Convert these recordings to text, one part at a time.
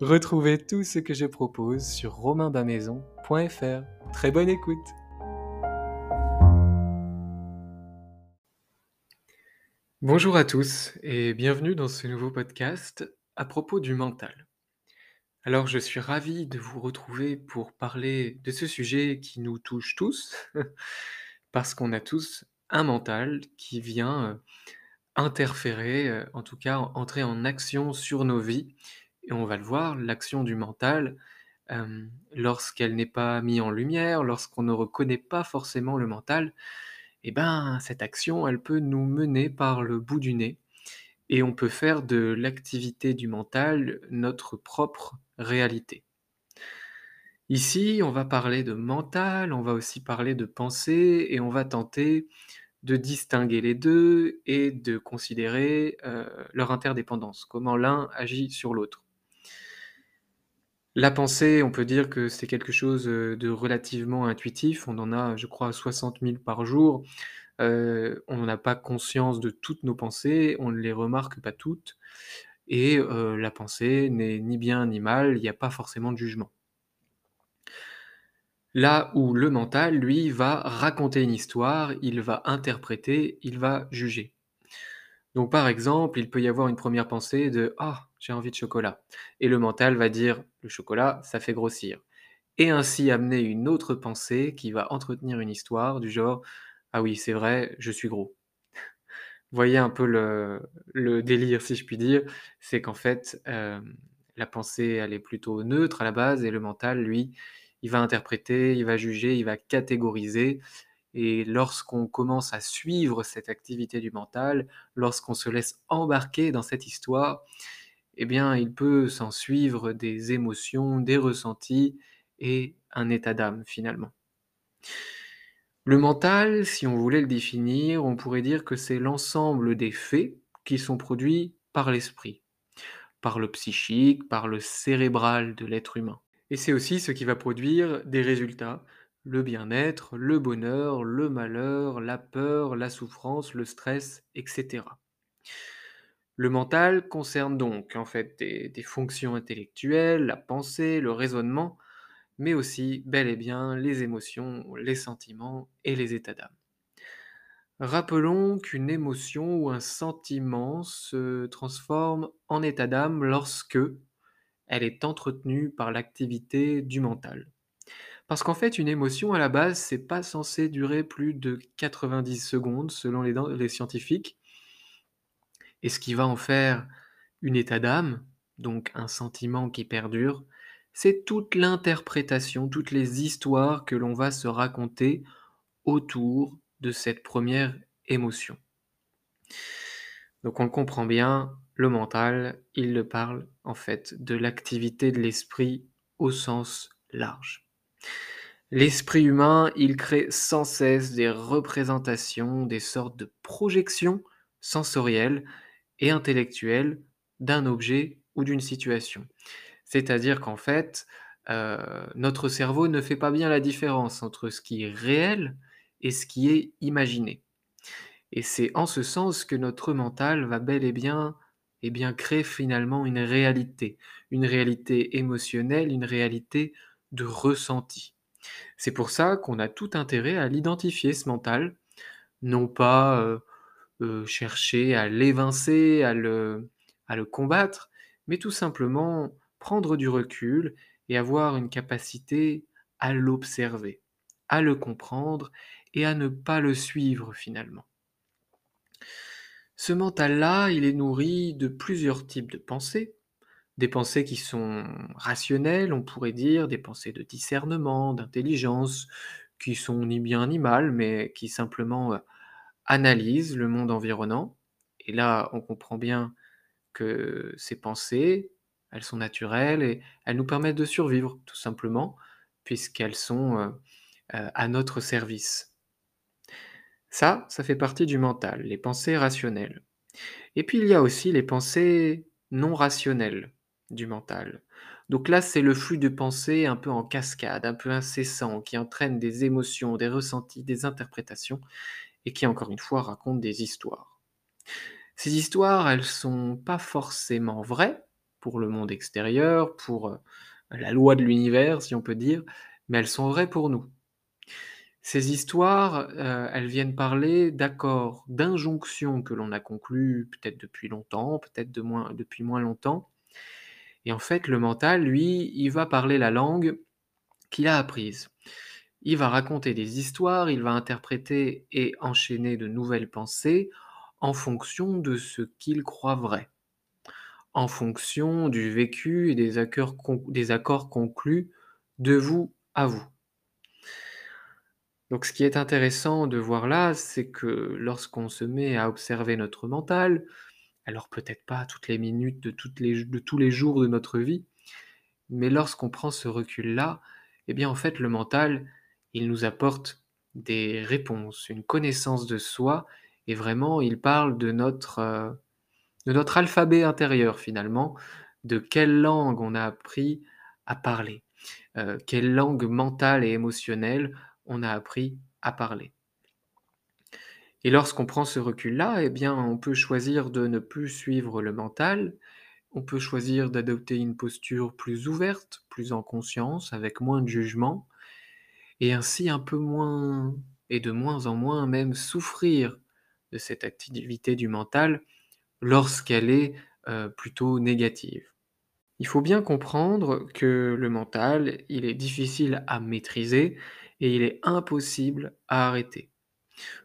Retrouvez tout ce que je propose sur romainbamaison.fr. Très bonne écoute Bonjour à tous et bienvenue dans ce nouveau podcast à propos du mental. Alors je suis ravi de vous retrouver pour parler de ce sujet qui nous touche tous, parce qu'on a tous un mental qui vient euh, interférer, euh, en tout cas entrer en action sur nos vies et on va le voir, l'action du mental, lorsqu'elle n'est pas mise en lumière, lorsqu'on ne reconnaît pas forcément le mental, eh ben, cette action, elle peut nous mener par le bout du nez et on peut faire de l'activité du mental notre propre réalité. Ici, on va parler de mental, on va aussi parler de pensée et on va tenter de distinguer les deux et de considérer leur interdépendance, comment l'un agit sur l'autre. La pensée, on peut dire que c'est quelque chose, de relativement intuitif. On en a, je crois, 60 000 par jour. on n'a pas conscience de toutes nos pensées, on ne les remarque pas toutes et la pensée n'est ni bien ni mal, il n'y a pas forcément de jugement. Là où le mental, lui, va raconter une histoire, il va interpréter, il va juger. Donc par exemple, il peut y avoir une première pensée de Ah, j'ai envie de chocolat. Et le mental va dire Le chocolat, ça fait grossir. Et ainsi amener une autre pensée qui va entretenir une histoire du genre Ah oui, c'est vrai, je suis gros. Voyez un peu le, délire, si je puis dire, c'est qu'en fait, euh, la pensée, elle est plutôt neutre à la base, et le mental, lui, il va interpréter, il va juger, il va catégoriser, et lorsqu'on commence à suivre cette activité du mental, lorsqu'on se laisse embarquer dans cette histoire, eh bien, il peut s'en suivre des émotions, des ressentis et un état d'âme finalement. Le mental, si on voulait le définir, on pourrait dire que c'est l'ensemble des faits qui sont produits par l'esprit, par le psychique, par le cérébral de l'être humain. Et c'est aussi ce qui va produire des résultats, le bien-être, le bonheur, le malheur, la peur, la souffrance, le stress, etc. Le mental concerne donc en fait des, fonctions intellectuelles, la pensée, le raisonnement, mais aussi bel et bien les émotions, les sentiments et les états d'âme. Rappelons qu'une émotion ou un sentiment se transforme en état d'âme lorsque elle est entretenue par l'activité du mental. Parce qu'en fait, une émotion à la base, c'est pas censé durer plus de 90 secondes selon les, les scientifiques. Et ce qui va en faire une état d'âme, donc un sentiment qui perdure, c'est toute l'interprétation, toutes les histoires que l'on va se raconter autour de cette première émotion. Donc on comprend bien, le mental, il le parle en fait de l'activité de l'esprit au sens large. L'esprit humain, il crée sans cesse des représentations, des sortes de projections sensorielles et intellectuelles d'un objet ou d'une situation. C'est-à-dire qu'en fait, euh, notre cerveau ne fait pas bien la différence entre ce qui est réel et ce qui est imaginé. Et c'est en ce sens que notre mental va bel et bien eh bien, crée finalement une réalité, une réalité émotionnelle, une réalité de ressenti. C'est pour ça qu'on a tout intérêt à l'identifier, ce mental, non pas euh, euh, chercher à l'évincer, à le, à le combattre, mais tout simplement prendre du recul et avoir une capacité à l'observer, à le comprendre et à ne pas le suivre finalement. Ce mental-là, il est nourri de plusieurs types de pensées, des pensées qui sont rationnelles, on pourrait dire, des pensées de discernement, d'intelligence, qui sont ni bien ni mal, mais qui simplement analysent le monde environnant. Et là, on comprend bien que ces pensées, elles sont naturelles et elles nous permettent de survivre, tout simplement, puisqu'elles sont euh, euh, à notre service. Ça, ça fait partie du mental, les pensées rationnelles. Et puis il y a aussi les pensées non rationnelles du mental. Donc là, c'est le flux de pensées un peu en cascade, un peu incessant, qui entraîne des émotions, des ressentis, des interprétations, et qui, encore une fois, raconte des histoires. Ces histoires, elles sont pas forcément vraies pour le monde extérieur, pour euh, la loi de l'univers, si on peut dire, mais elles sont vraies pour nous. Ces histoires, euh, elles viennent parler d'accords, d'injonctions que l'on a conclus peut-être depuis longtemps, peut-être de depuis moins longtemps. Et en fait, le mental, lui, il va parler la langue qu'il a apprise. Il va raconter des histoires, il va interpréter et enchaîner de nouvelles pensées en fonction de ce qu'il croit vrai, en fonction du vécu et des accords, conclus de vous à vous. Donc ce qui est intéressant de voir là, c'est que lorsqu'on se met à observer notre mental, alors peut-être pas toutes les minutes de tous les jours de notre vie, mais lorsqu'on prend ce recul-là, eh bien en fait le mental, il nous apporte des réponses, une connaissance de soi, et vraiment il parle de notre, euh, alphabet intérieur finalement, de quelle langue on a appris à parler, euh, quelle langue mentale et émotionnelle on a appris à parler. Et lorsqu'on prend ce recul-là, eh bien, on peut choisir de ne plus suivre le mental, on peut choisir d'adopter une posture plus ouverte, plus en conscience, avec moins de jugement, et ainsi un peu moins, et de moins en moins même, souffrir de cette activité du mental lorsqu'elle est euh, plutôt négative. Il faut bien comprendre que le mental, il est difficile à maîtriser et il est impossible à arrêter.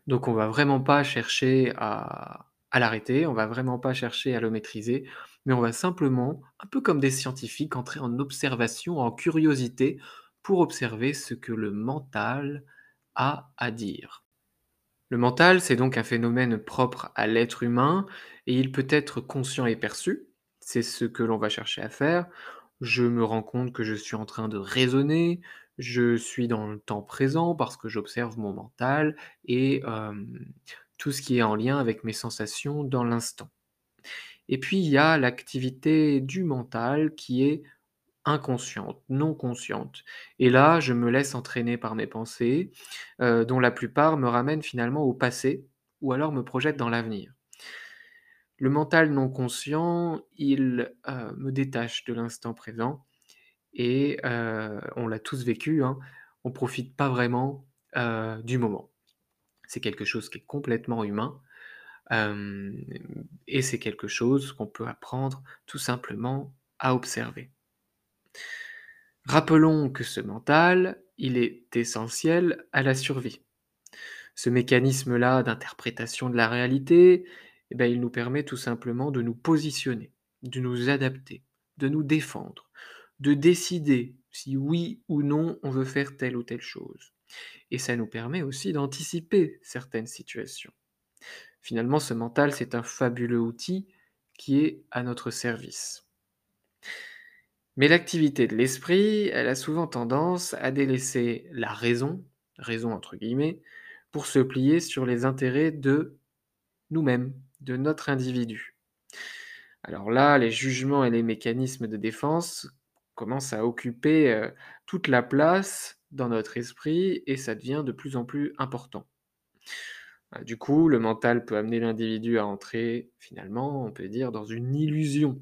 Donc on va vraiment pas chercher à, l'arrêter, on va vraiment pas chercher à le maîtriser, mais on va simplement, un peu comme des scientifiques, entrer en observation, en curiosité, pour observer ce que le mental a à dire. Le mental, c'est donc un phénomène propre à l'être humain, et il peut être conscient et perçu, c'est ce que l'on va chercher à faire. Je me rends compte que je suis en train de raisonner, je suis dans le temps présent parce que j'observe mon mental et tout ce qui est en lien avec mes sensations dans l'instant. Et puis il y a l'activité du mental qui est inconsciente, non consciente. Et là, je me laisse entraîner par mes pensées, dont la plupart me ramènent finalement au passé ou alors me projettent dans l'avenir. Le mental non conscient, il me détache de l'instant présent et on l'a tous vécu, hein, on profite pas vraiment du moment. C'est quelque chose qui est complètement humain et c'est quelque chose qu'on peut apprendre tout simplement à observer. Rappelons que ce mental, il est essentiel à la survie. Ce mécanisme-là d'interprétation de la réalité, eh ben, il nous permet tout simplement de nous positionner, de nous adapter, de nous défendre, de décider si oui ou non on veut faire telle ou telle chose. Et ça nous permet aussi d'anticiper certaines situations. Finalement, ce mental, c'est un fabuleux outil qui est à notre service. Mais l'activité de l'esprit, elle a souvent tendance à délaisser la raison, raison entre guillemets, pour se plier sur les intérêts de nous-mêmes, de notre individu. Alors là, les jugements et les mécanismes de défense commence à occuper toute la place dans notre esprit et ça devient de plus en plus important. Bah, du coup, le mental peut amener l'individu à entrer, finalement, on peut dire, dans une illusion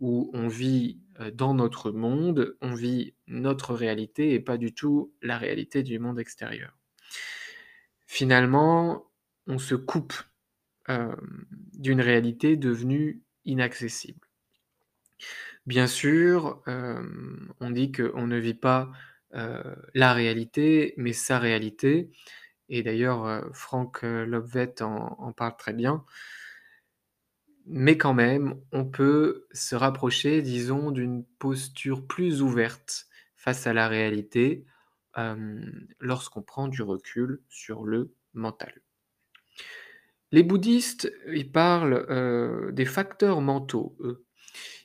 où on vit, heu, dans notre monde, on vit notre réalité et pas du tout la réalité du monde extérieur. Finalement, on se coupe, hem, d'une réalité devenue inaccessible. Bien sûr, hem, on dit qu'on ne vit pas, la réalité, mais sa réalité et d'ailleurs, heu, Lobvet en parle très bien. Mais quand même, on peut se rapprocher, disons, d'une posture plus ouverte face à la réalité, lorsqu'on prend du recul sur le mental. Les bouddhistes, ils parlent, des facteurs mentaux.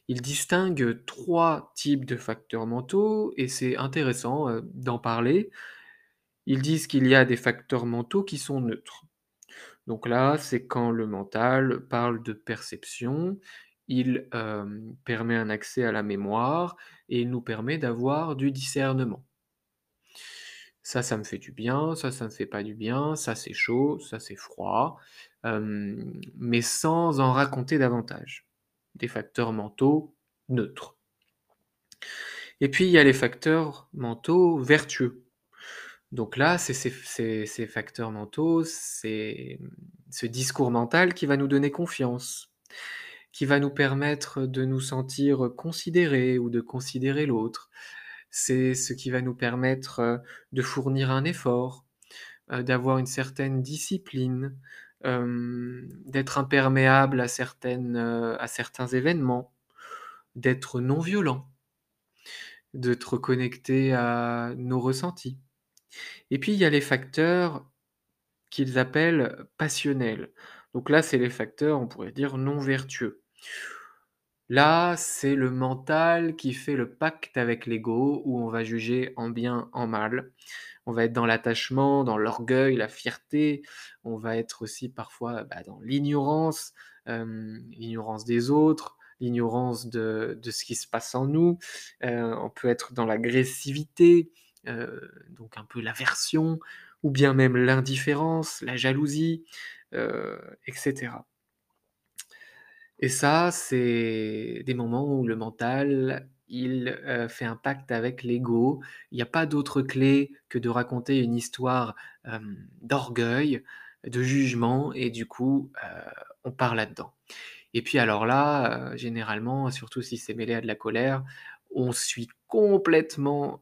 Ils distinguent 3 types de facteurs mentaux et c'est intéressant, d'en parler. Ils disent qu'il y a des facteurs mentaux qui sont neutres. Donc là, c'est quand le mental parle de perception, il, permet un accès à la mémoire et il nous permet d'avoir du discernement. Ça, ça me fait du bien, ça, ça me fait pas du bien, ça c'est chaud, ça c'est froid, mais sans en raconter davantage. Des facteurs mentaux neutres. Et puis il y a les facteurs mentaux vertueux. Donc là, c'est ces facteurs mentaux, c'est, ce discours mental qui va nous donner confiance, qui va nous permettre de nous sentir considérés ou de considérer l'autre. C'est ce qui va nous permettre, de fournir un effort, heu, d'avoir une certaine discipline, hem, d'être imperméable à certaines, heu, à certains événements, d'être non violent, d'être connecté à nos ressentis. Et puis il y a les facteurs qu'ils appellent passionnels. Donc là, c'est les facteurs, on pourrait dire, non vertueux. Là, c'est le mental qui fait le pacte avec l'ego, où on va juger en bien, en mal. On va être dans l'attachement, dans l'orgueil, la fierté. On va être aussi parfois bah, dans l'ignorance, euh, l'ignorance des autres, l'ignorance de, ce qui se passe en nous. Euh, on peut être dans l'agressivité, donc un peu l'aversion, ou bien même l'indifférence, la jalousie, euh, etc. Et ça, c'est des moments où le mental, il, heu, fait un pacte avec l'ego. Il n'y a pas d'autre clé que de raconter une histoire, d'orgueil, de jugement et du coup, on part là-dedans. Et puis alors là, généralement, surtout si c'est mêlé à de la colère, on suit complètement,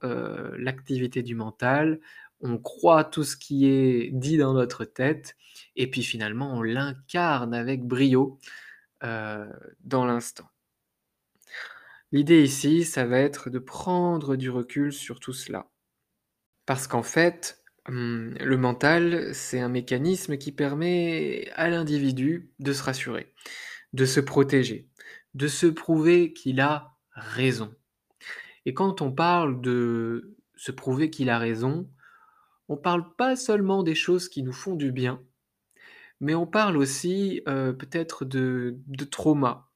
l'activité du mental, on croit tout ce qui est dit dans notre tête et puis finalement on l'incarne avec brio, dans l'instant. L'idée ici, ça va être de prendre du recul sur tout cela. Parce qu'en fait, mmh, le mental, c'est un mécanisme qui permet à l'individu de se rassurer, de se protéger, de se prouver qu'il a raison. Et quand on parle de se prouver qu'il a raison, on parle pas seulement des choses qui nous font du bien, mais on parle aussi, heu, peut-être de de traumas,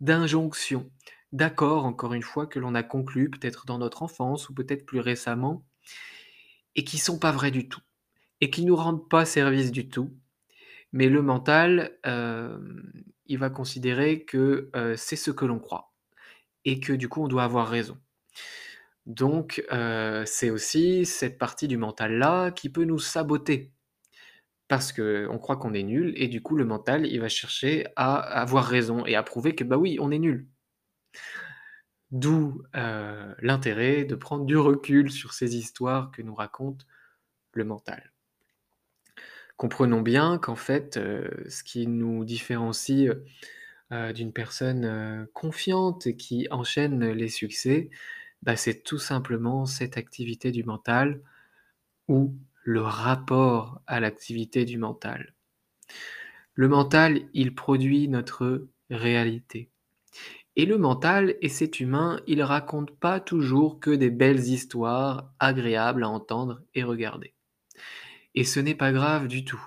d'injonctions, d'accords, encore une fois, que l'on a conclus peut-être dans notre enfance ou peut-être plus récemment et qui sont pas vrais du tout et qui nous rendent pas service du tout. Mais le mental, hem, il va considérer que, heu, c'est ce que l'on croit et que du coup on doit avoir raison. Donc heu, c'est aussi cette partie du mental-là qui peut nous saboter. Parce qu'on croit qu'on est nul et du coup le mental, il va chercher à avoir raison et à prouver que, bah, oui, on est nul. D'où, heu, l'intérêt de prendre du recul sur ces histoires que nous raconte le mental. Comprenons bien qu'en fait, heu, ce qui nous différencie, d'une personne, confiante qui enchaîne les succès, bah, c'est tout simplement cette activité du mental ou le rapport à l'activité du mental. Le mental, il produit notre réalité. Et le mental et cet humain, il raconte pas toujours que des belles histoires agréables à entendre et regarder. Et ce n'est pas grave du tout.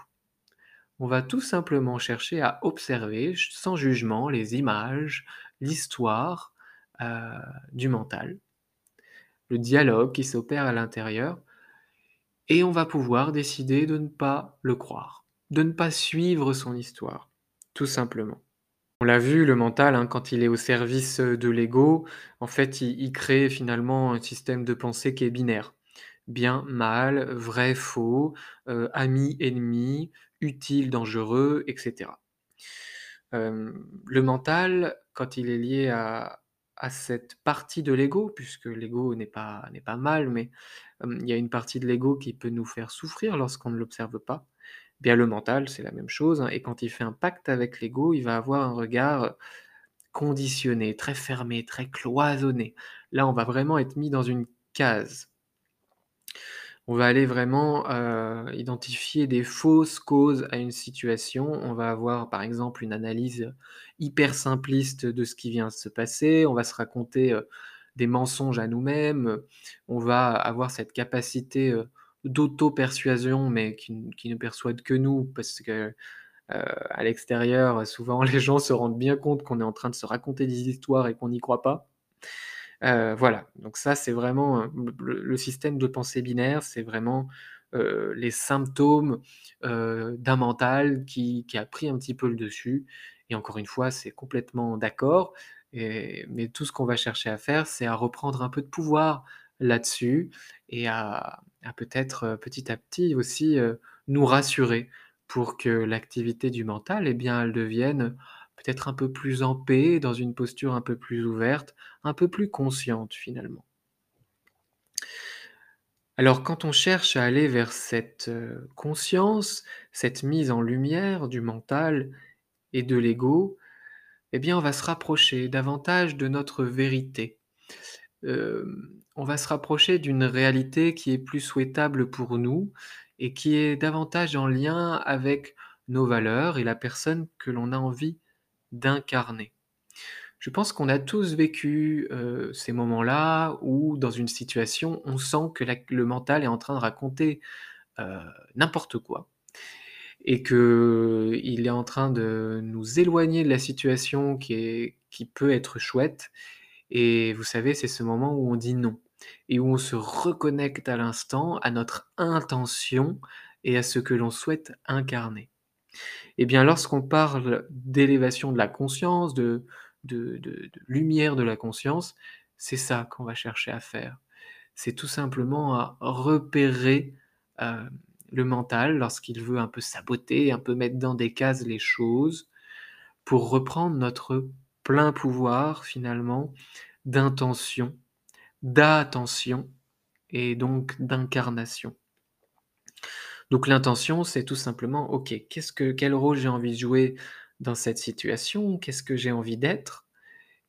On va tout simplement chercher à observer sans jugement les images, l'histoire euh, du mental, le dialogue qui s'opère à l'intérieur, et on va pouvoir décider de ne pas le croire, de ne pas suivre son histoire, tout simplement. On l'a vu, le mental, hein, quand il est au service, de l'ego, en fait, il crée finalement un système de pensée qui est binaire. Bien, mal, vrai, faux, heu, ami, ennemi, utile, dangereux, et cetera. Hem, le mental, quand il est lié à à cette partie de l'ego, puisque l'ego n'est pas n'est pas mal, mais, il y a une partie de l'ego qui peut nous faire souffrir lorsqu'on ne l'observe pas. Bien le mental, c'est la même chose, hein et quand il fait un pacte avec l'ego, il va avoir un regard, conditionné, très fermé, très cloisonné. Là, on va vraiment être mis dans une case. On va aller vraiment, heu, identifier des fausses causes à une situation. On va avoir, par exemple, une analyse hyper simpliste de ce qui vient de se passer. On va se raconter, heu, des mensonges à nous-mêmes, on va avoir cette capacité, heu, d'auto-persuasion, mais qui qui ne persuade que nous parce que, à l'extérieur, souvent les gens se rendent bien compte qu'on est en train de se raconter des histoires et qu'on n'y croit pas. Heu, voilà, donc ça, c'est vraiment, heu, le système de pensée binaire, c'est vraiment, heu, les symptômes, d'un mental qui a pris un petit peu le dessus. Et encore une fois, c'est complètement d'accord. Mais tout ce qu'on va chercher à faire, c'est à reprendre un peu de pouvoir là-dessus et à à peut-être, petit à petit aussi, nous rassurer pour que l'activité du mental et bien, elle devienne peut-être un peu plus en paix, dans une posture un peu plus ouverte, un peu plus consciente finalement. Alors quand on cherche à aller vers cette, heu, conscience, cette mise en lumière du mental et de l'ego, eh bien on va se rapprocher davantage de notre vérité. Hem, on va se rapprocher d'une réalité qui est plus souhaitable pour nous et qui est davantage en lien avec nos valeurs et la personne que l'on a envie d'incarner. Je pense qu'on a tous vécu, heu, ces moments-là où dans une situation, on sent que le mental est en train de raconter, heu, n'importe quoi et qu'il est en train de nous éloigner de la situation qui est qui peut être chouette et vous savez, c'est ce moment où on dit non et où on se reconnecte à l'instant, à notre intention et à ce que l'on souhaite incarner. Et bien lorsqu'on parle d'élévation de la conscience, de lumière de la conscience, c'est ça qu'on va chercher à faire. C'est tout simplement à repérer, heu, le mental lorsqu'il veut un peu saboter, un peu mettre dans des cases les choses, pour reprendre notre plein pouvoir finalement d'intention, d'attention et donc d'incarnation. Donc l'intention, c'est tout simplement: «OK, qu'est-ce que quel rôle j'ai envie de jouer dans cette situation? Qu'est-ce que j'ai envie d'être?»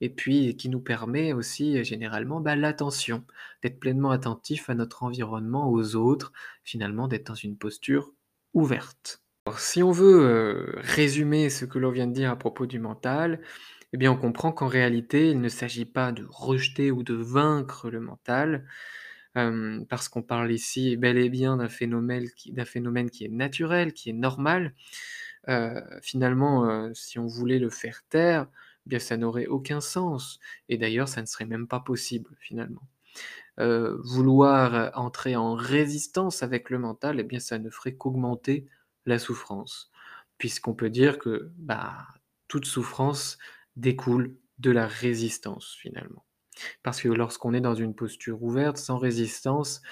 et puis qui nous permet aussi, généralement, bah, l'attention, d'être pleinement attentif à notre environnement, aux autres, finalement d'être dans une posture ouverte. Si on veut, heu, résumer ce que l'on vient de dire à propos du mental, eh bien on comprend qu'en réalité, il ne s'agit pas de rejeter ou de vaincre le mental, parce qu'on parle ici bel et bien d'un phénomène qui est naturel, qui est normal. Finalement, si on voulait le faire taire, eh bien ça n'aurait aucun sens et d'ailleurs ça ne serait même pas possible finalement. Vouloir entrer en résistance avec le mental, eh bien ça ne ferait qu'augmenter la souffrance. Puisqu'on peut dire que, bah, toute souffrance découle de la résistance finalement. Parce que lorsqu'on est dans une posture ouverte, sans résistance,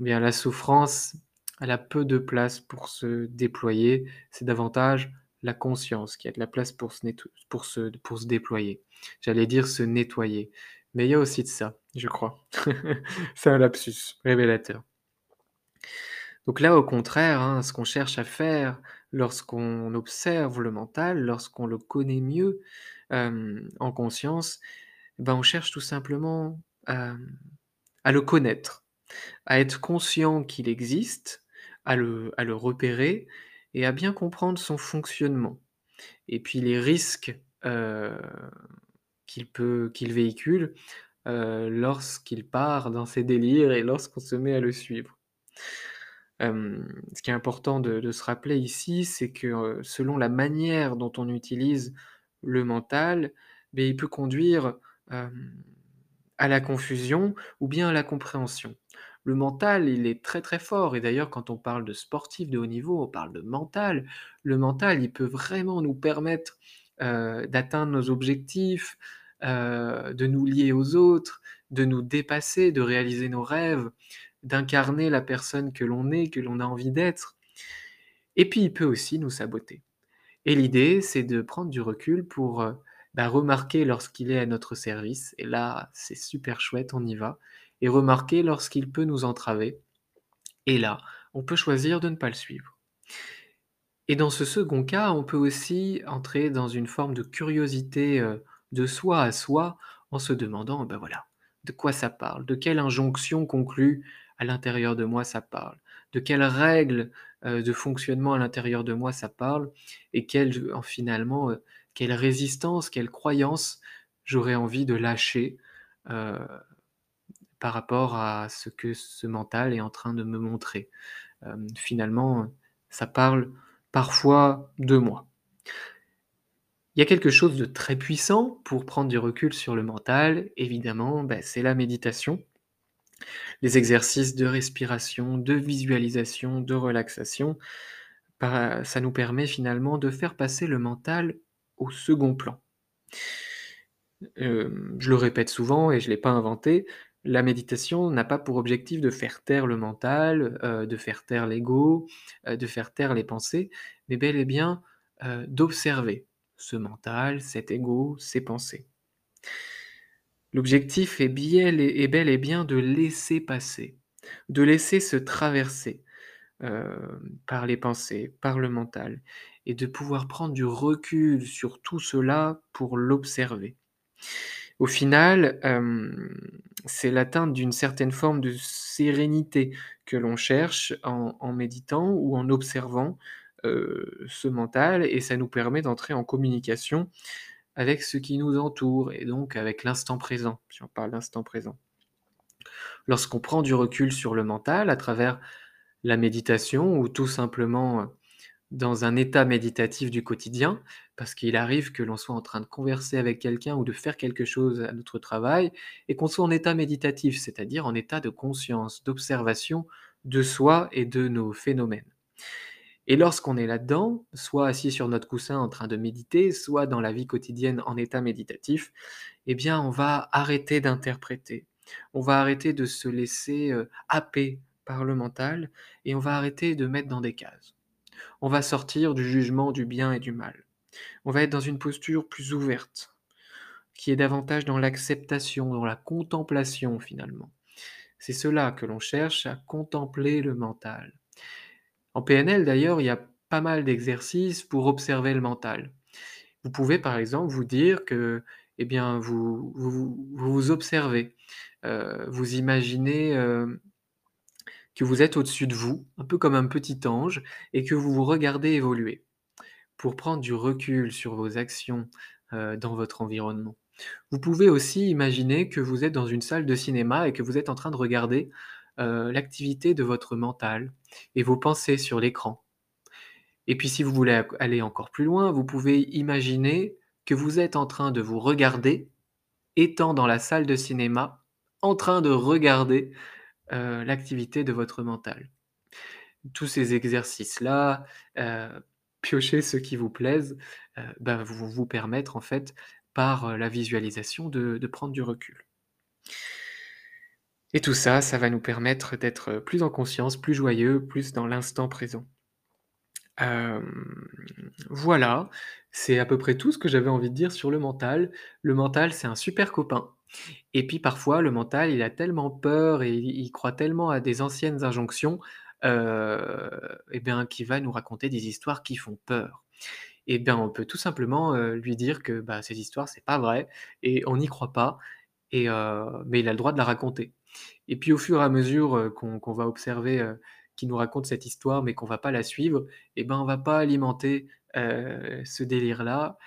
eh bien la souffrance, elle a peu de place pour se déployer. C'est davantage la conscience qui a de la place pour se pour pour se déployer. J'allais dire se nettoyer, mais il y a aussi de ça, je crois. C'est un lapsus révélateur. Donc là, au contraire, hein, ce qu'on cherche à faire lorsqu'on observe le mental, lorsqu'on le connaît mieux, hem, en conscience, ben, on cherche tout simplement, à le connaître, à être conscient qu'il existe, à le repérer et à bien comprendre son fonctionnement et puis les risques, heu, qu'il peut qu'il véhicule, heu, lorsqu'il part dans ses délires et lorsqu'on se met à le suivre. Ce qui est important de de se rappeler ici, c'est que, heu, selon la manière dont on utilise le mental, beh, il peut conduire, hem, à la confusion ou bien à la compréhension. Le mental, il est très, très fort et d'ailleurs quand on parle de sportifs de haut niveau, on parle de mental. Le mental, il peut vraiment nous permettre, heu, d'atteindre nos objectifs, heu, de nous lier aux autres, de nous dépasser, de réaliser nos rêves, d'incarner la personne que l'on est, que l'on a envie d'être et puis il peut aussi nous saboter et l'idée, c'est de prendre du recul pour, bah, remarquer lorsqu'il est à notre service et là, c'est super chouette, on y va et remarquer lorsqu'il peut nous entraver et là, on peut choisir de ne pas le suivre et dans ce second cas, on peut aussi entrer dans une forme de curiosité, heu, de soi à soi en se demandant, bah, voilà, de quoi ça parle? De quelle injonction conclue à l'intérieur de moi ça parle? De quelles règles, heu, de fonctionnement à l'intérieur de moi ça parle? Et quelle en finalement, heu, quelle résistance, quelle croyance j'aurais envie de lâcher, heu, par rapport à ce que ce mental est en train de me montrer? Hem, finalement, ça parle parfois de moi. Il y a quelque chose de très puissant pour prendre du recul sur le mental, évidemment, bah, c'est la méditation. Les exercices de respiration, de visualisation, de relaxation, ça nous permet finalement de faire passer le mental au second plan. Hem, je le répète souvent et je l'ai pas inventé, la méditation n'a pas pour objectif de faire taire le mental, heu, de faire taire l'ego, heu, de faire taire les pensées, mais bel et bien, d'observer ce mental, cet ego, ces pensées. L'objectif est est bel et bien de laisser passer, de laisser se traverser, par les pensées, par le mental et de pouvoir prendre du recul sur tout cela pour l'observer. Au final, hem, c'est l'atteinte d'une certaine forme de sérénité que l'on cherche en méditant ou en observant, heu, ce mental et ça nous permet d'entrer en communication avec ce qui nous entoure et donc avec l'instant présent, si on parle d'instant présent. Lorsqu'on prend du recul sur le mental à travers la méditation ou tout simplement, heu, dans un état méditatif du quotidien, parce qu'il arrive que l'on soit en train de converser avec quelqu'un ou de faire quelque chose à notre travail et qu'on soit en état méditatif, c'est-à-dire en état de conscience, d'observation de soi et de nos phénomènes et lorsqu'on est là-dedans, soit assis sur notre coussin en train de méditer, soit dans la vie quotidienne en état méditatif, eh bien, on va arrêter d'interpréter. On va arrêter de se laisser, heu, happer par le mental et on va arrêter de mettre dans des cases. On va sortir du jugement du bien et du mal. On va être dans une posture plus ouverte, qui est davantage dans l'acceptation, dans la contemplation finalement. C'est cela que l'on cherche à contempler le mental. En PNL d'ailleurs, il y a pas mal d'exercices pour observer le mental. Vous pouvez par exemple vous dire que, eh bien, vous vous observez, heu, vous imaginez, hem, que vous êtes au-dessus de vous, un peu comme un petit ange et que vous vous regardez évoluer, pour prendre du recul sur vos actions, heu, dans votre environnement. Vous pouvez aussi imaginer que vous êtes dans une salle de cinéma et que vous êtes en train de regarder, heu, l'activité de votre mental et vos pensées sur l'écran. Et puis si vous voulez aller encore plus loin, vous pouvez imaginer que vous êtes en train de vous regarder, étant dans la salle de cinéma, en train de regarder, heu, l'activité de votre mental. Tous ces exercices-là, heu, piochez ceux qui vous plaisent, heu, bah, vont vous permettre en fait, par, heu, la visualisation de prendre du recul. Et tout ça, ça va nous permettre d'être plus en conscience, plus joyeux, plus dans l'instant présent. Voilà, c'est à peu près tout ce que j'avais envie de dire sur le mental. Le mental, c'est un super copain et puis parfois le mental, il a tellement peur et il croit tellement à des anciennes injonctions, heu et bien qu'il va nous raconter des histoires qui font peur. Et bien, on peut tout simplement, heu, lui dire que, bah, ces histoires, c'est pas vrai et on n'y croit pas et heu, mais il a le droit de la raconter. Et puis au fur et à mesure, qu'on va observer, qu'il nous raconte cette histoire, mais qu'on va pas la suivre, et ben, on va pas alimenter, ce délire-là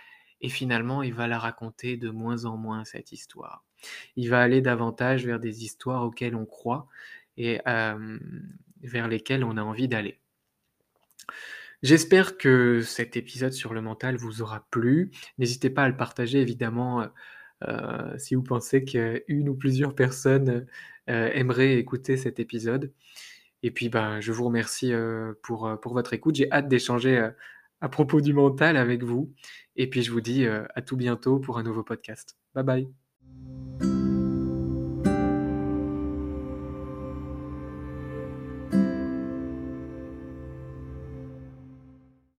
et finalement, il va la raconter de moins en moins cette histoire. Il va aller davantage vers des histoires auxquelles on croit et hem, vers lesquelles on a envie d'aller. J'espère que cet épisode sur le mental vous aura plu. N'hésitez pas à le partager évidemment, heu heu, si vous pensez qu'une ou plusieurs personnes, aimeraient écouter cet épisode et puis, ben, je vous remercie, pour, pour votre écoute. J'ai hâte d'échanger, à propos du mental avec vous. Et puis je vous dis euh, à tout bientôt pour un nouveau podcast. Bye bye.